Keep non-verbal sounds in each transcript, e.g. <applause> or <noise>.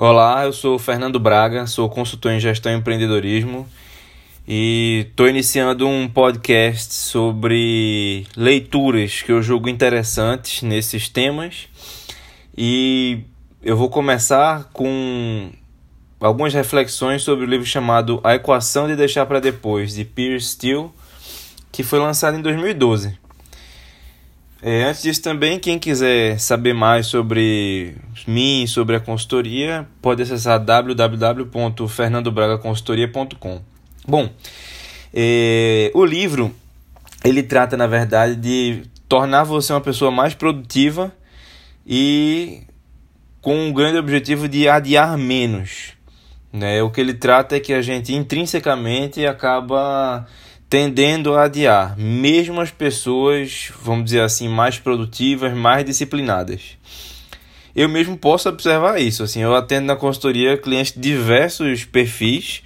Olá, eu sou Fernando Braga, sou consultor em gestão e empreendedorismo e estou iniciando um podcast sobre leituras que eu julgo interessantes nesses temas e eu vou começar com algumas reflexões sobre o livro chamado A Equação de Deixar para Depois, de Pierce Steele, que foi lançado em 2012. É, antes disso também, quem quiser saber mais sobre mim, sobre a consultoria, pode acessar www.fernandobragaconsultoria.com. Bom, é, o livro ele trata na verdade de tornar você uma pessoa mais produtiva e com o grande objetivo de adiar menos. Né? O que ele trata é que a gente intrinsecamente acaba tendendo a adiar, mesmo as pessoas, vamos dizer assim, mais produtivas, mais disciplinadas. Eu mesmo posso observar isso, assim, eu atendo na consultoria clientes de diversos perfis,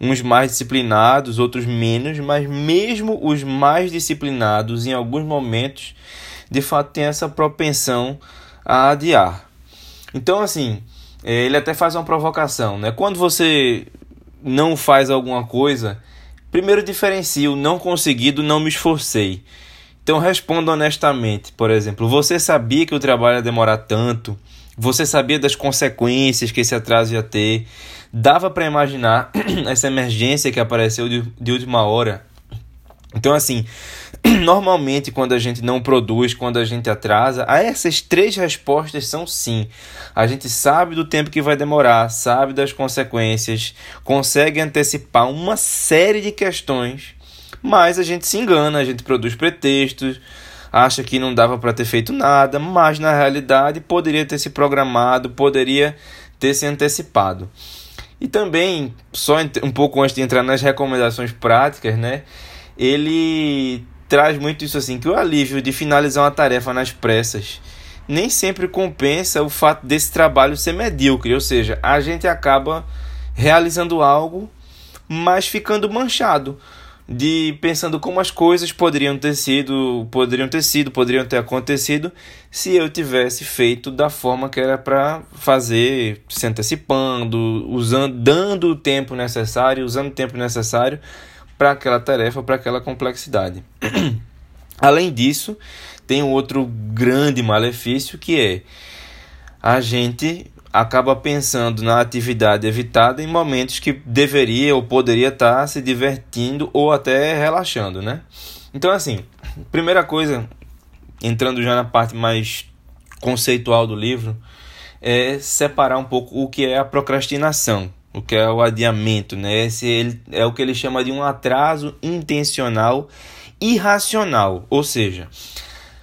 uns mais disciplinados, outros menos, mas mesmo os mais disciplinados, em alguns momentos, de fato têm essa propensão a adiar. Então, assim, eh, ele até faz uma provocação, né? Quando você não faz alguma coisa, Primeiro diferencio não conseguido, não me esforcei. Então responda honestamente, por exemplo, você sabia que o trabalho ia demorar tanto? Você sabia das consequências que esse atraso ia ter? Dava para imaginar <clears throat> essa emergência que apareceu de, de última hora? Então, assim, <clears throat> normalmente quando a gente não produz, quando a gente atrasa, essas três respostas são sim. A gente sabe do tempo que vai demorar, sabe das consequências, consegue antecipar uma série de questões, mas a gente se engana, a gente produz pretextos, acha que não dava para ter feito nada, mas na realidade poderia ter se programado, poderia ter se antecipado. E também, só um pouco antes de entrar nas recomendações práticas, né? Ele traz muito isso assim, que o alívio de finalizar uma tarefa nas pressas nem sempre compensa o fato desse trabalho ser medíocre, ou seja, a gente acaba realizando algo, mas ficando manchado de pensando como as coisas poderiam ter sido, poderiam ter sido, poderiam ter acontecido se eu tivesse feito da forma que era para fazer, se antecipando, usando, dando o tempo necessário, usando o tempo necessário para aquela tarefa, para aquela complexidade. <clears throat> Além disso, tem um outro grande malefício que é a gente acaba pensando na atividade evitada em momentos que deveria ou poderia estar se divertindo ou até relaxando, né? Então, assim, primeira coisa, entrando já na parte mais conceitual do livro, é separar um pouco o que é a procrastinação o que é o adiamento, né? Esse ele, é o que ele chama de um atraso intencional irracional, ou seja,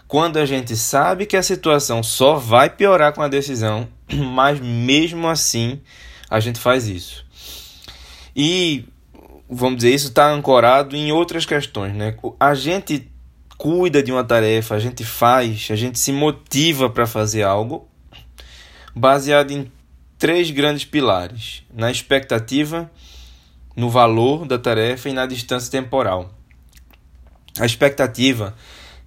quando a gente sabe que a situação só vai piorar com a decisão, <clears throat> mas mesmo assim a gente faz isso. E vamos dizer, isso está ancorado em outras questões, né? A gente cuida de uma tarefa, a gente faz, a gente se motiva para fazer algo baseado em três grandes pilares: na expectativa, no valor da tarefa e na distância temporal. A expectativa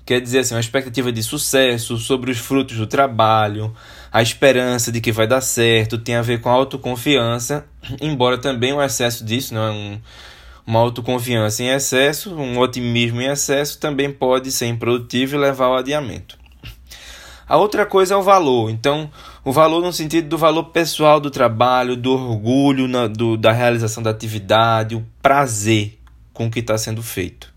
quer dizer assim, uma expectativa de sucesso sobre os frutos do trabalho, a esperança de que vai dar certo, tem a ver com a autoconfiança, <clears throat> embora também o excesso disso, não é um, uma autoconfiança em excesso, um otimismo em excesso também pode ser improdutivo e levar ao adiamento. A outra coisa é o valor. Então, o valor no sentido do valor pessoal do trabalho, do orgulho na, do, da realização da atividade, o prazer com que está sendo feito.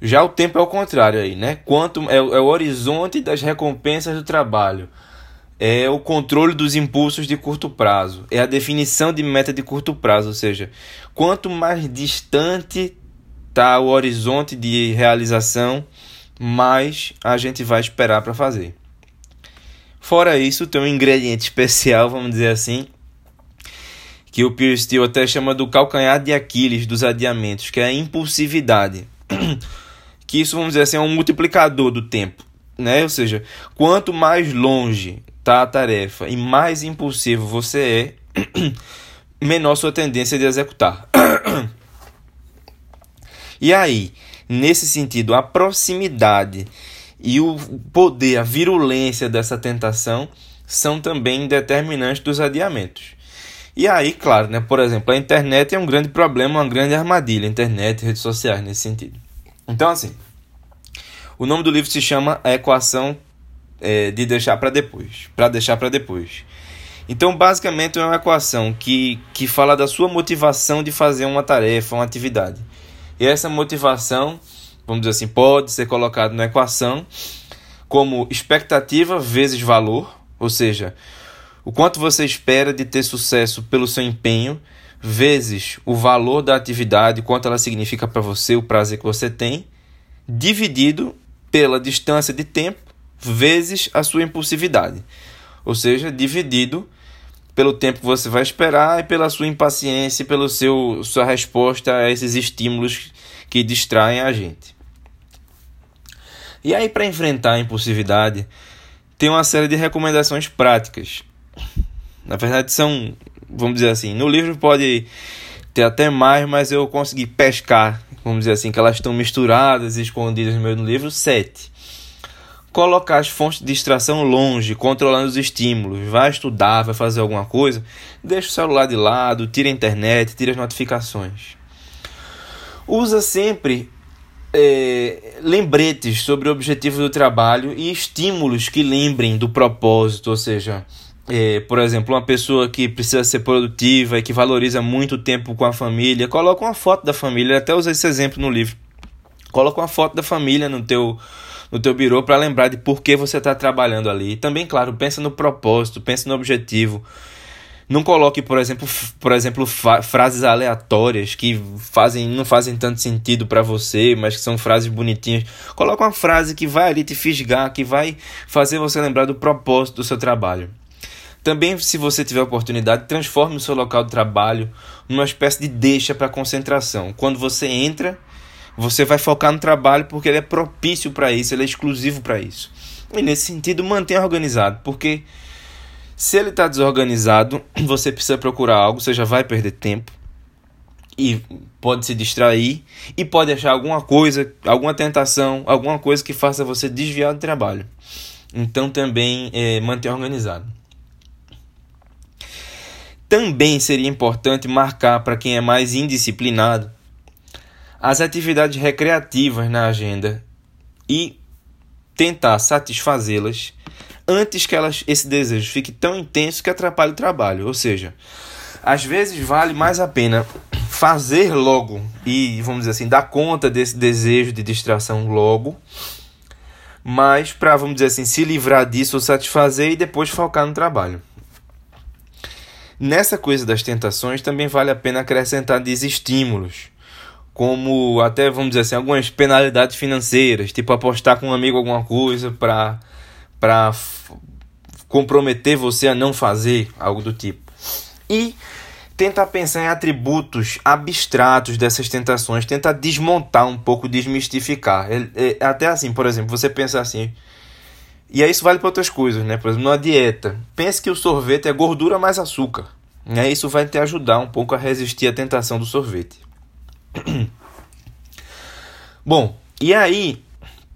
Já o tempo é o contrário aí, né? Quanto é, é o horizonte das recompensas do trabalho. É o controle dos impulsos de curto prazo. É a definição de meta de curto prazo, ou seja, quanto mais distante está o horizonte de realização, mais a gente vai esperar para fazer. Fora isso, tem um ingrediente especial, vamos dizer assim, que o Pierce Steele até chama do calcanhar de Aquiles dos adiamentos, que é a impulsividade. <clears throat> que isso, vamos dizer assim, é um multiplicador do tempo. Né? Ou seja, quanto mais longe está a tarefa e mais impulsivo você é, <clears throat> menor sua tendência de executar. <clears throat> e aí, Nesse sentido, a proximidade e o poder, a virulência dessa tentação são também determinantes dos adiamentos. E aí, claro, né, por exemplo, a internet é um grande problema, uma grande armadilha, internet, redes sociais nesse sentido. Então, assim, o nome do livro se chama A Equação é, de Deixar para Depois. Para deixar para depois. Então, basicamente, é uma equação que, que fala da sua motivação de fazer uma tarefa, uma atividade. E essa motivação, vamos dizer assim, pode ser colocada na equação como expectativa vezes valor, ou seja, o quanto você espera de ter sucesso pelo seu empenho, vezes o valor da atividade, quanto ela significa para você, o prazer que você tem, dividido pela distância de tempo, vezes a sua impulsividade. Ou seja, dividido pelo tempo que você vai esperar e pela sua impaciência, pela sua resposta a esses estímulos que distraem a gente. E aí, para enfrentar a impulsividade, tem uma série de recomendações práticas na verdade, são, vamos dizer assim, no livro pode ter até mais, mas eu consegui pescar, vamos dizer assim, que elas estão misturadas e escondidas no do livro, sete. Colocar as fontes de distração longe, controlando os estímulos. Vai estudar, vai fazer alguma coisa, deixa o celular de lado, tira a internet, tira as notificações. Usa sempre é, lembretes sobre o objetivo do trabalho e estímulos que lembrem do propósito, ou seja, é, por exemplo, uma pessoa que precisa ser produtiva e que valoriza muito o tempo com a família, coloca uma foto da família, até usei esse exemplo no livro. Coloca uma foto da família no teu no teu birô para lembrar de por que você está trabalhando ali. E também, claro, pensa no propósito, pensa no objetivo. Não coloque, por exemplo, por exemplo, frases aleatórias que fazem, não fazem tanto sentido para você, mas que são frases bonitinhas. Coloque uma frase que vai ali te fisgar, que vai fazer você lembrar do propósito do seu trabalho. Também, se você tiver oportunidade, transforme o seu local de trabalho numa espécie de deixa para concentração. Quando você entra, você vai focar no trabalho porque ele é propício para isso, ele é exclusivo para isso. E nesse sentido, mantenha organizado, porque se ele está desorganizado, <clears throat> você precisa procurar algo, você já vai perder tempo e pode se distrair e pode achar alguma coisa, alguma tentação, alguma coisa que faça você desviar do trabalho. Então também é, mantenha organizado. Também seria importante marcar para quem é mais indisciplinado as atividades recreativas na agenda e tentar satisfazê-las antes que elas, esse desejo fique tão intenso que atrapalhe o trabalho. Ou seja, às vezes vale mais a pena fazer logo e, vamos dizer assim, dar conta desse desejo de distração logo, mas para, vamos dizer assim, se livrar disso ou satisfazer e depois focar no trabalho. Nessa coisa das tentações também vale a pena acrescentar desestímulos, como até vamos dizer assim, algumas penalidades financeiras, tipo apostar com um amigo alguma coisa para para comprometer você a não fazer algo do tipo. E tentar pensar em atributos abstratos dessas tentações, tentar desmontar um pouco, desmistificar. É, é, até assim, por exemplo, você pensa assim, e aí isso vale para outras coisas, né? Por exemplo, numa dieta. Pense que o sorvete é gordura mais açúcar. Né? Isso vai te ajudar um pouco a resistir à tentação do sorvete. <clears throat> Bom, e aí,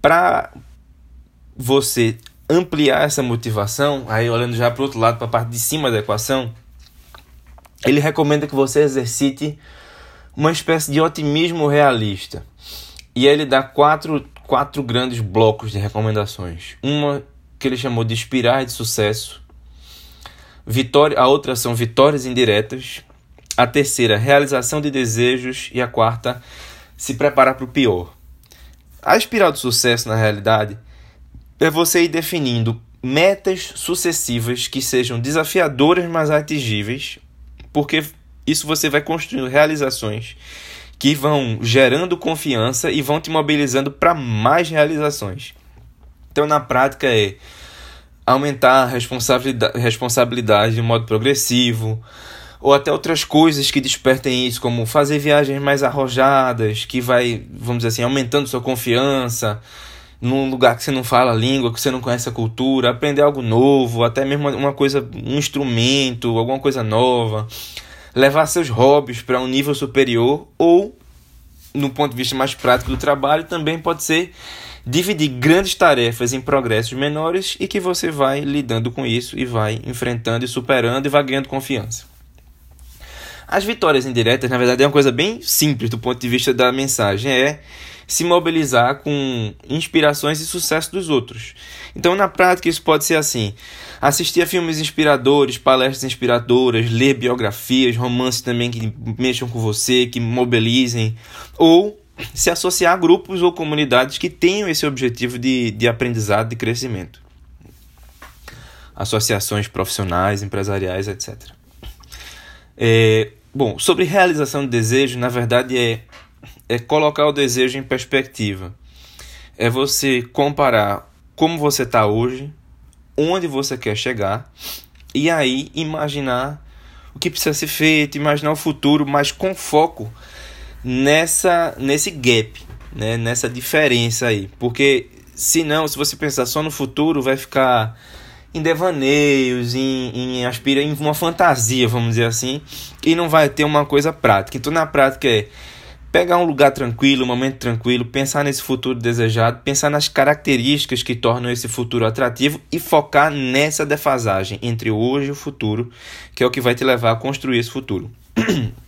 para você ampliar essa motivação, aí olhando já para o outro lado, para a parte de cima da equação, ele recomenda que você exercite uma espécie de otimismo realista. E aí ele dá quatro quatro grandes blocos de recomendações. Uma que ele chamou de espirais de sucesso. Vitória, a outra são vitórias indiretas. A terceira, realização de desejos. E a quarta, se preparar para o pior. A espiral de sucesso, na realidade, é você ir definindo metas sucessivas que sejam desafiadoras, mas atingíveis, porque isso você vai construindo realizações que vão gerando confiança e vão te mobilizando para mais realizações. Então, na prática, é aumentar a responsabilidade, responsabilidade de modo progressivo, ou até outras coisas que despertem isso, como fazer viagens mais arrojadas, que vai, vamos dizer assim, aumentando sua confiança num lugar que você não fala a língua, que você não conhece a cultura, aprender algo novo, até mesmo uma coisa, um instrumento, alguma coisa nova levar seus hobbies para um nível superior ou, no ponto de vista mais prático do trabalho, também pode ser dividir grandes tarefas em progressos menores e que você vai lidando com isso e vai enfrentando e superando e vai ganhando confiança. As vitórias indiretas, na verdade, é uma coisa bem simples do ponto de vista da mensagem, é se mobilizar com inspirações e sucesso dos outros. Então, na prática, isso pode ser assim: assistir a filmes inspiradores, palestras inspiradoras, ler biografias, romances também que mexam com você, que mobilizem, ou se associar a grupos ou comunidades que tenham esse objetivo de, de aprendizado, de crescimento. Associações profissionais, empresariais, etc. É, bom, sobre realização de desejo, na verdade é, é colocar o desejo em perspectiva. É você comparar como você está hoje, onde você quer chegar, e aí imaginar o que precisa ser feito, imaginar o futuro, mas com foco nessa nesse gap, né? nessa diferença aí. Porque senão, se você pensar só no futuro, vai ficar em devaneios, em, em aspira em uma fantasia, vamos dizer assim, e não vai ter uma coisa prática. Então, na prática é pegar um lugar tranquilo, um momento tranquilo, pensar nesse futuro desejado, pensar nas características que tornam esse futuro atrativo e focar nessa defasagem entre hoje e o futuro, que é o que vai te levar a construir esse futuro. <clears throat>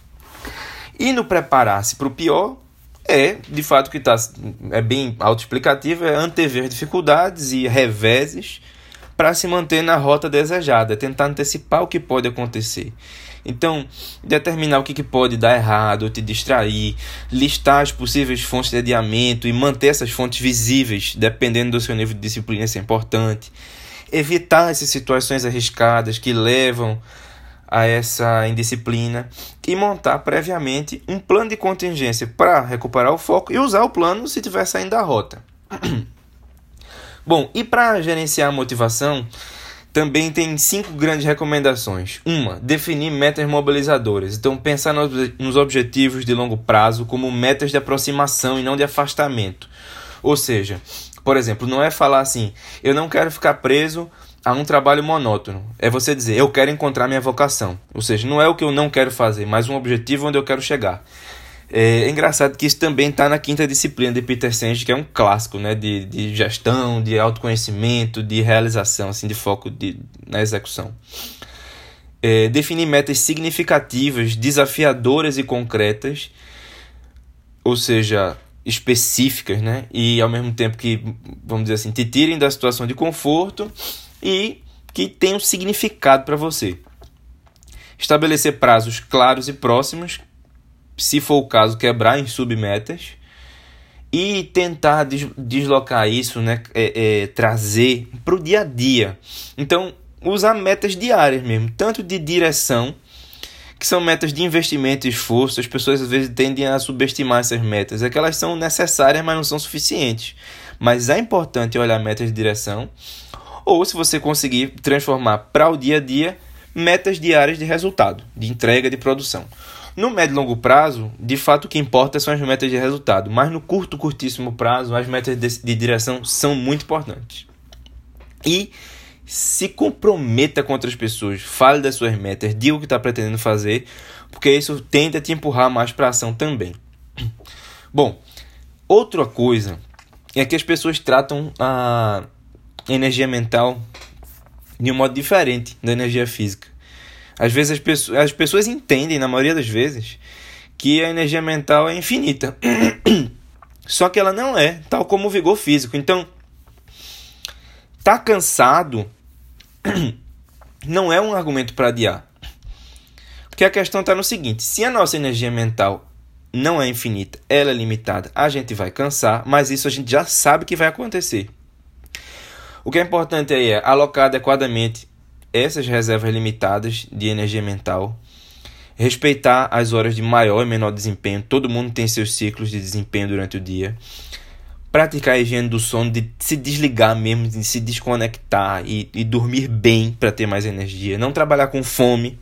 E no preparar-se para o pior, é, de fato, que tá, é bem autoexplicativo, é antever dificuldades e reveses para se manter na rota desejada, tentar antecipar o que pode acontecer. Então, determinar o que, que pode dar errado, te distrair, listar as possíveis fontes de adiamento e manter essas fontes visíveis, dependendo do seu nível de disciplina, isso é importante. Evitar essas situações arriscadas que levam a essa indisciplina e montar previamente um plano de contingência para recuperar o foco e usar o plano se estiver saindo da rota. <clears throat> Bom, e para gerenciar a motivação, também tem cinco grandes recomendações. Uma, definir metas mobilizadoras. Então, pensar nos objetivos de longo prazo como metas de aproximação e não de afastamento. Ou seja, por exemplo, não é falar assim, eu não quero ficar preso a um trabalho monótono. É você dizer, eu quero encontrar minha vocação. Ou seja, não é o que eu não quero fazer, mas um objetivo onde eu quero chegar. É, é engraçado que isso também está na quinta disciplina de Peter Senge, que é um clássico né, de, de gestão, de autoconhecimento, de realização, assim, de foco de, na execução. É, definir metas significativas, desafiadoras e concretas, ou seja, específicas, né? E ao mesmo tempo que, vamos dizer assim, te tirem da situação de conforto e que tenham significado para você. Estabelecer prazos claros e próximos, se for o caso, quebrar em submetas e tentar deslocar isso, né, é, é, trazer para o dia a dia. Então, usar metas diárias mesmo, tanto de direção, que são metas de investimento e esforço. As pessoas às vezes tendem a subestimar essas metas, é que elas são necessárias, mas não são suficientes. Mas é importante olhar metas de direção ou se você conseguir transformar para o dia a dia metas diárias de resultado, de entrega de produção. No médio e longo prazo, de fato o que importa são as metas de resultado, mas no curto, curtíssimo prazo, as metas de, direção são muito importantes. E se comprometa com outras pessoas, fale das suas metas, diga o que está pretendendo fazer, porque isso tende a te empurrar mais para a ação também. <clears throat> Bom, outra coisa é que as pessoas tratam a energia mental de um modo diferente da energia física. Às vezes as pessoas, as pessoas entendem, na maioria das vezes, que a energia mental é infinita. <clears throat> Só que ela não é, tal como o vigor físico. Então, tá cansado <clears throat> não é um argumento para adiar. Porque a questão está no seguinte: se a nossa energia mental não é infinita, ela é limitada, a gente vai cansar, mas isso a gente já sabe que vai acontecer. O que é importante aí é alocar adequadamente essas reservas limitadas de energia mental, respeitar as horas de maior e menor desempenho, todo mundo tem seus ciclos de desempenho durante o dia. Praticar a higiene do sono, de se desligar mesmo, de se desconectar e, e dormir bem para ter mais energia. Não trabalhar com fome.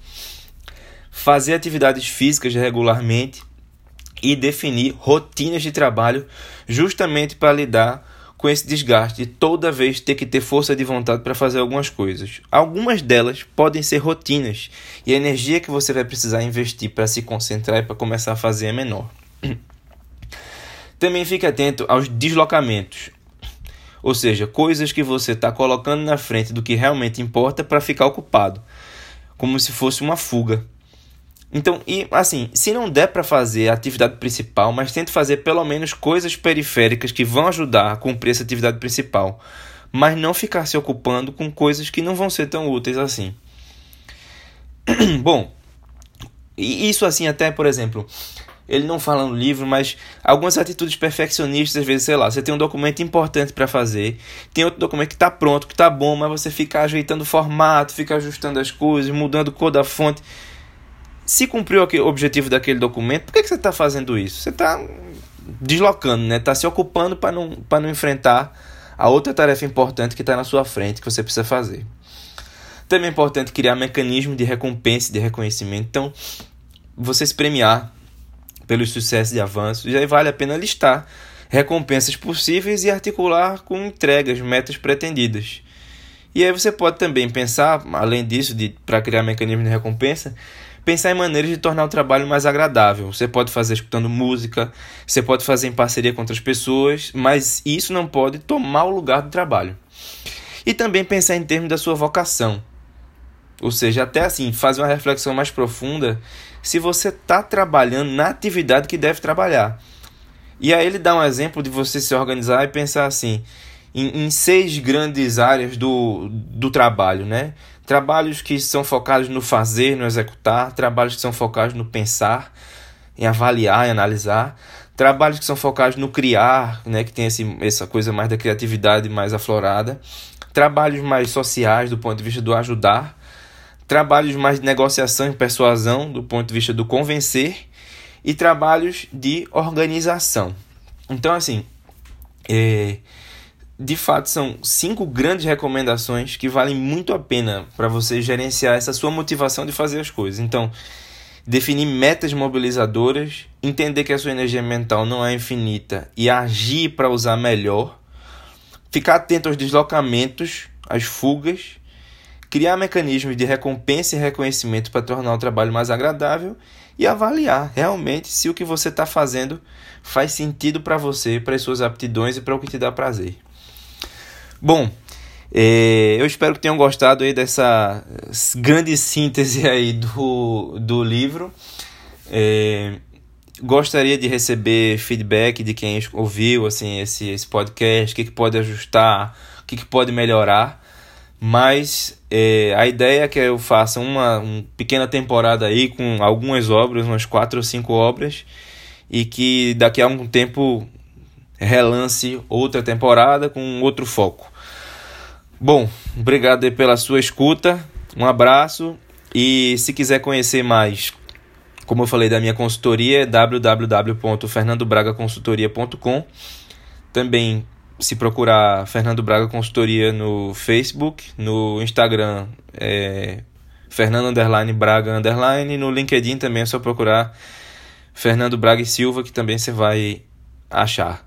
Fazer atividades físicas regularmente e definir rotinas de trabalho justamente para lidar com esse desgaste de toda vez ter que ter força de vontade para fazer algumas coisas. Algumas delas podem ser rotinas e a energia que você vai precisar investir para se concentrar e para começar a fazer é menor. <clears throat> Também fique atento aos deslocamentos. Ou seja, coisas que você está colocando na frente do que realmente importa para ficar ocupado, como se fosse uma fuga. Então, e assim, se não der para fazer a atividade principal, mas tente fazer pelo menos coisas periféricas que vão ajudar a cumprir essa atividade principal, mas não ficar se ocupando com coisas que não vão ser tão úteis assim. <clears throat> Bom, isso assim até, por exemplo, ele não fala no livro, mas algumas atitudes perfeccionistas, às vezes, sei lá, você tem um documento importante para fazer, tem outro documento que está pronto, que está bom, mas você fica ajeitando o formato, fica ajustando as coisas, mudando cor da fonte se cumpriu o objetivo daquele documento, por que, que você está fazendo isso? Você está deslocando, né? Está se ocupando para não, não enfrentar a outra tarefa importante que está na sua frente, que você precisa fazer. Também é importante criar mecanismo de recompensa e de reconhecimento. Então, você se premiar pelos sucessos e avanços, e aí vale a pena listar recompensas possíveis e articular com entregas, metas pretendidas. E aí você pode também pensar, além disso, para criar mecanismo de recompensa, pensar em maneiras de tornar o trabalho mais agradável. Você pode fazer escutando música, você pode fazer em parceria com outras pessoas, mas isso não pode tomar o lugar do trabalho. E também pensar em termos da sua vocação. Ou seja, até assim, fazer uma reflexão mais profunda se você está trabalhando na atividade que deve trabalhar. E aí ele dá um exemplo de você se organizar e pensar assim, em, em seis grandes áreas do, do trabalho, né? Trabalhos que são focados no fazer, no executar, trabalhos que são focados no pensar, em avaliar e analisar, trabalhos que são focados no criar, né, que tem esse, essa coisa mais da criatividade mais aflorada, trabalhos mais sociais do ponto de vista do ajudar, trabalhos mais de negociação e persuasão do ponto de vista do convencer e trabalhos de organização. Então, assim, é, de fato, são cinco grandes recomendações que valem muito a pena para você gerenciar essa sua motivação de fazer as coisas. Então, definir metas mobilizadoras, entender que a sua energia mental não é infinita e agir para usar melhor, ficar atento aos deslocamentos, às fugas, criar mecanismos de recompensa e reconhecimento para tornar o trabalho mais agradável e avaliar realmente se o que você está fazendo faz sentido para você, para as suas aptidões e para o que te dá prazer. Bom, é, eu espero que tenham gostado aí dessa grande síntese aí do, do livro. É, gostaria de receber feedback de quem ouviu assim esse, esse podcast, o que, que pode ajustar, o que, que pode melhorar. Mas é, a ideia é que eu faça uma, uma pequena temporada aí com algumas obras, umas quatro ou cinco obras, e que daqui a algum tempo relance outra temporada com outro foco. Bom, obrigado pela sua escuta, um abraço e se quiser conhecer mais, como eu falei da minha consultoria, é www.fernandobragaconsultoria.com. Também se procurar Fernando Braga Consultoria no Facebook, no Instagram é Fernando Underline Braga Underline, no LinkedIn também é só procurar Fernando Braga e Silva que também você vai achar.